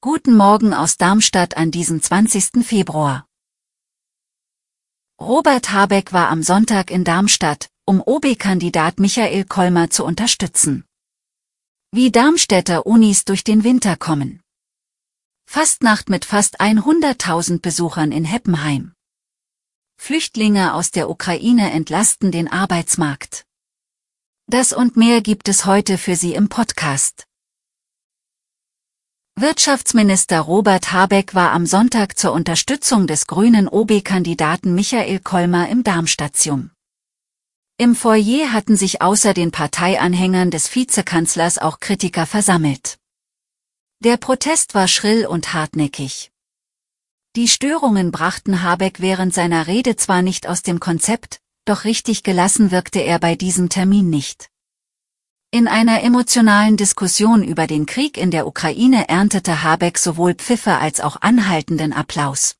Guten Morgen aus Darmstadt an diesem 20. Februar. Robert Habeck war am Sonntag in Darmstadt, um OB-Kandidat Michael Kolmer zu unterstützen. Wie Darmstädter Unis durch den Winter kommen. Fastnacht mit fast 100.000 Besuchern in Heppenheim. Flüchtlinge aus der Ukraine entlasten den Arbeitsmarkt. Das und mehr gibt es heute für Sie im Podcast. Wirtschaftsminister Robert Habeck war am Sonntag zur Unterstützung des grünen OB-Kandidaten Michael Kolmer im Darmstadium. Im Foyer hatten sich außer den Parteianhängern des Vizekanzlers auch Kritiker versammelt. Der Protest war schrill und hartnäckig. Die Störungen brachten Habeck während seiner Rede zwar nicht aus dem Konzept, doch richtig gelassen wirkte er bei diesem Termin nicht. In einer emotionalen Diskussion über den Krieg in der Ukraine erntete Habeck sowohl Pfiffe als auch anhaltenden Applaus.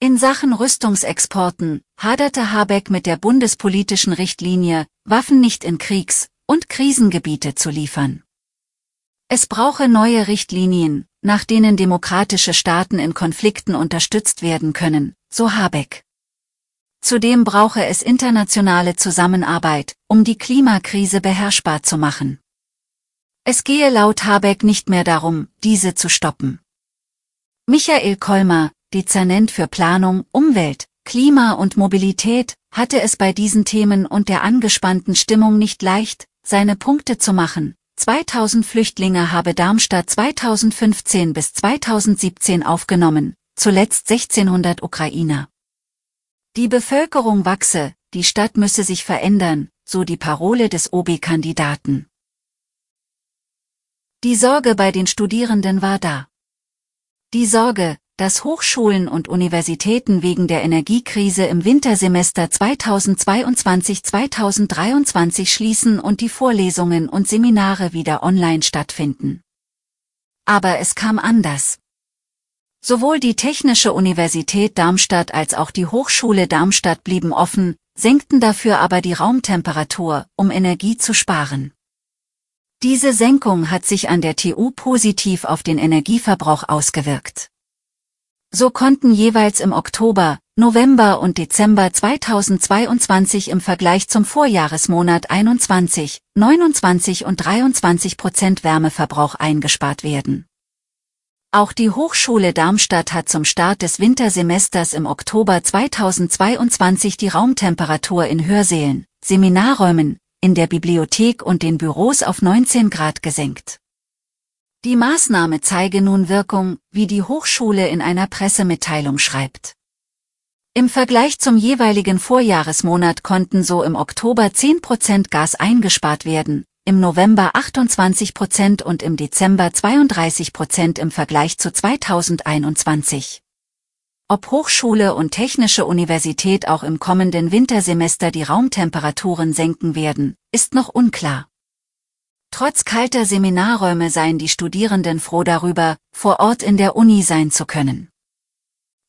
In Sachen Rüstungsexporten haderte Habeck mit der bundespolitischen Richtlinie, Waffen nicht in Kriegs- und Krisengebiete zu liefern. Es brauche neue Richtlinien, nach denen demokratische Staaten in Konflikten unterstützt werden können, so Habeck. Zudem brauche es internationale Zusammenarbeit, um die Klimakrise beherrschbar zu machen. Es gehe laut Habeck nicht mehr darum, diese zu stoppen. Michael Kolmer, Dezernent für Planung, Umwelt, Klima und Mobilität, hatte es bei diesen Themen und der angespannten Stimmung nicht leicht, seine Punkte zu machen. 2000 Flüchtlinge habe Darmstadt 2015 bis 2017 aufgenommen, zuletzt 1600 Ukrainer. Die Bevölkerung wachse, die Stadt müsse sich verändern, so die Parole des OB-Kandidaten. Die Sorge bei den Studierenden war da. Die Sorge, dass Hochschulen und Universitäten wegen der Energiekrise im Wintersemester 2022-2023 schließen und die Vorlesungen und Seminare wieder online stattfinden. Aber es kam anders. Sowohl die Technische Universität Darmstadt als auch die Hochschule Darmstadt blieben offen, senkten dafür aber die Raumtemperatur, um Energie zu sparen. Diese Senkung hat sich an der TU positiv auf den Energieverbrauch ausgewirkt. So konnten jeweils im Oktober, November und Dezember 2022 im Vergleich zum Vorjahresmonat 21, 29 und 23 Prozent Wärmeverbrauch eingespart werden. Auch die Hochschule Darmstadt hat zum Start des Wintersemesters im Oktober 2022 die Raumtemperatur in Hörsälen, Seminarräumen, in der Bibliothek und den Büros auf 19 Grad gesenkt. Die Maßnahme zeige nun Wirkung, wie die Hochschule in einer Pressemitteilung schreibt. Im Vergleich zum jeweiligen Vorjahresmonat konnten so im Oktober 10% Gas eingespart werden, im November 28 Prozent und im Dezember 32 Prozent im Vergleich zu 2021. Ob Hochschule und Technische Universität auch im kommenden Wintersemester die Raumtemperaturen senken werden, ist noch unklar. Trotz kalter Seminarräume seien die Studierenden froh darüber, vor Ort in der Uni sein zu können.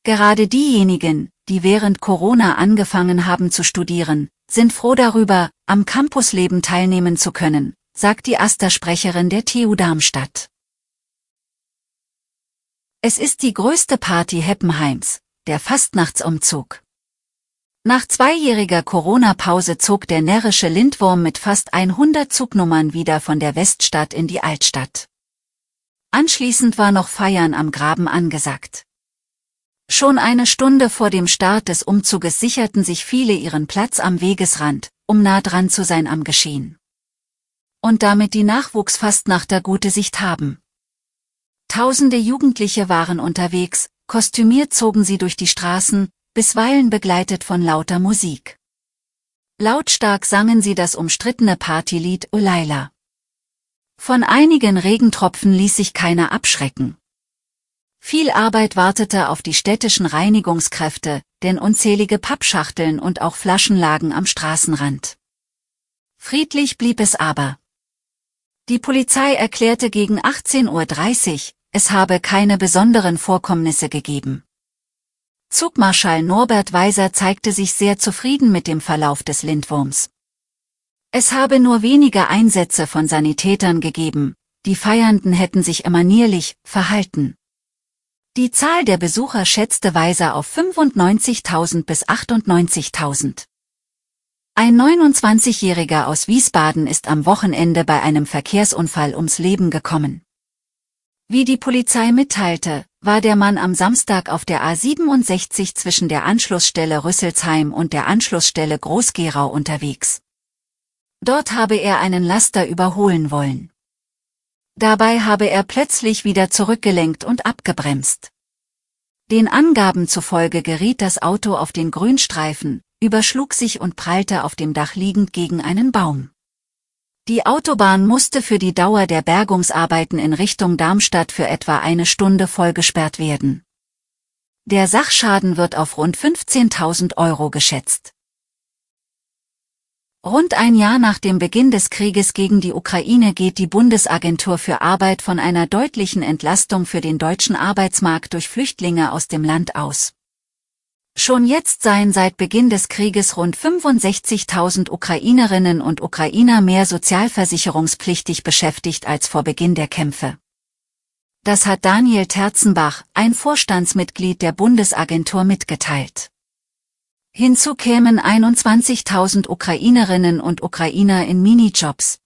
Gerade diejenigen, die während Corona angefangen haben zu studieren, sind froh darüber, am Campusleben teilnehmen zu können, sagt die Asta-Sprecherin der TU Darmstadt. Es ist die größte Party Heppenheims, der Fastnachtsumzug. Nach zweijähriger Corona-Pause zog der närrische Lindwurm mit fast 100 Zugnummern wieder von der Weststadt in die Altstadt. Anschließend war noch Feiern am Graben angesagt. Schon eine Stunde vor dem Start des Umzuges sicherten sich viele ihren Platz am Wegesrand, um nah dran zu sein am Geschehen. Und damit die Nachwuchsfastnachter gute Sicht haben. Tausende Jugendliche waren unterwegs, kostümiert zogen sie durch die Straßen, bisweilen begleitet von lauter Musik. Lautstark sangen sie das umstrittene Partylied Olaila. Von einigen Regentropfen ließ sich keiner abschrecken. Viel Arbeit wartete auf die städtischen Reinigungskräfte, denn unzählige Pappschachteln und auch Flaschen lagen am Straßenrand. Friedlich blieb es aber. Die Polizei erklärte gegen 18.30 Uhr, es habe keine besonderen Vorkommnisse gegeben. Zugmarschall Norbert Weiser zeigte sich sehr zufrieden mit dem Verlauf des Lindwurms. Es habe nur wenige Einsätze von Sanitätern gegeben, die Feiernden hätten sich emanierlich verhalten. Die Zahl der Besucher schätzte Weiser auf 95.000 bis 98.000. Ein 29-Jähriger aus Wiesbaden ist am Wochenende bei einem Verkehrsunfall ums Leben gekommen. Wie die Polizei mitteilte, war der Mann am Samstag auf der A67 zwischen der Anschlussstelle Rüsselsheim und der Anschlussstelle Groß-Gerau unterwegs. Dort habe er einen Laster überholen wollen. Dabei habe er plötzlich wieder zurückgelenkt und abgebremst. Den Angaben zufolge geriet das Auto auf den Grünstreifen, überschlug sich und prallte auf dem Dach liegend gegen einen Baum. Die Autobahn musste für die Dauer der Bergungsarbeiten in Richtung Darmstadt für etwa eine Stunde vollgesperrt werden. Der Sachschaden wird auf rund 15.000 Euro geschätzt. Rund ein Jahr nach dem Beginn des Krieges gegen die Ukraine geht die Bundesagentur für Arbeit von einer deutlichen Entlastung für den deutschen Arbeitsmarkt durch Flüchtlinge aus dem Land aus. Schon jetzt seien seit Beginn des Krieges rund 65.000 Ukrainerinnen und Ukrainer mehr sozialversicherungspflichtig beschäftigt als vor Beginn der Kämpfe. Das hat Daniel Terzenbach, ein Vorstandsmitglied der Bundesagentur mitgeteilt. Hinzu kämen 21.000 Ukrainerinnen und Ukrainer in Minijobs.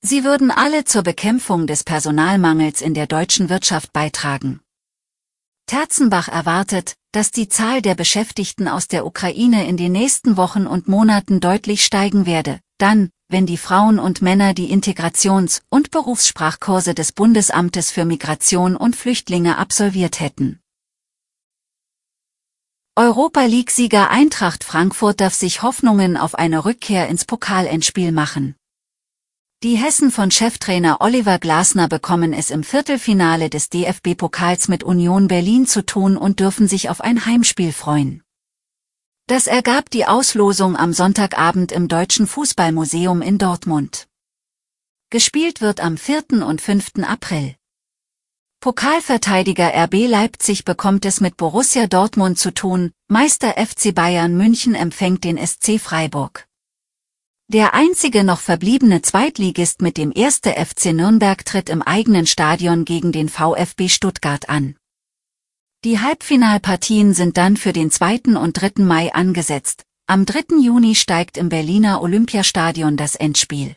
Sie würden alle zur Bekämpfung des Personalmangels in der deutschen Wirtschaft beitragen. Terzenbach erwartet, dass die Zahl der Beschäftigten aus der Ukraine in den nächsten Wochen und Monaten deutlich steigen werde, dann, wenn die Frauen und Männer die Integrations- und Berufssprachkurse des Bundesamtes für Migration und Flüchtlinge absolviert hätten. Europa League-Sieger Eintracht Frankfurt darf sich Hoffnungen auf eine Rückkehr ins Pokalendspiel machen. Die Hessen von Cheftrainer Oliver Glasner bekommen es im Viertelfinale des DFB-Pokals mit Union Berlin zu tun und dürfen sich auf ein Heimspiel freuen. Das ergab die Auslosung am Sonntagabend im Deutschen Fußballmuseum in Dortmund. Gespielt wird am 4. und 5. April. Pokalverteidiger RB Leipzig bekommt es mit Borussia Dortmund zu tun, Meister FC Bayern München empfängt den SC Freiburg. Der einzige noch verbliebene Zweitligist mit dem 1. FC Nürnberg tritt im eigenen Stadion gegen den VfB Stuttgart an. Die Halbfinalpartien sind dann für den 2. und 3. Mai angesetzt. Am 3. Juni steigt im Berliner Olympiastadion das Endspiel.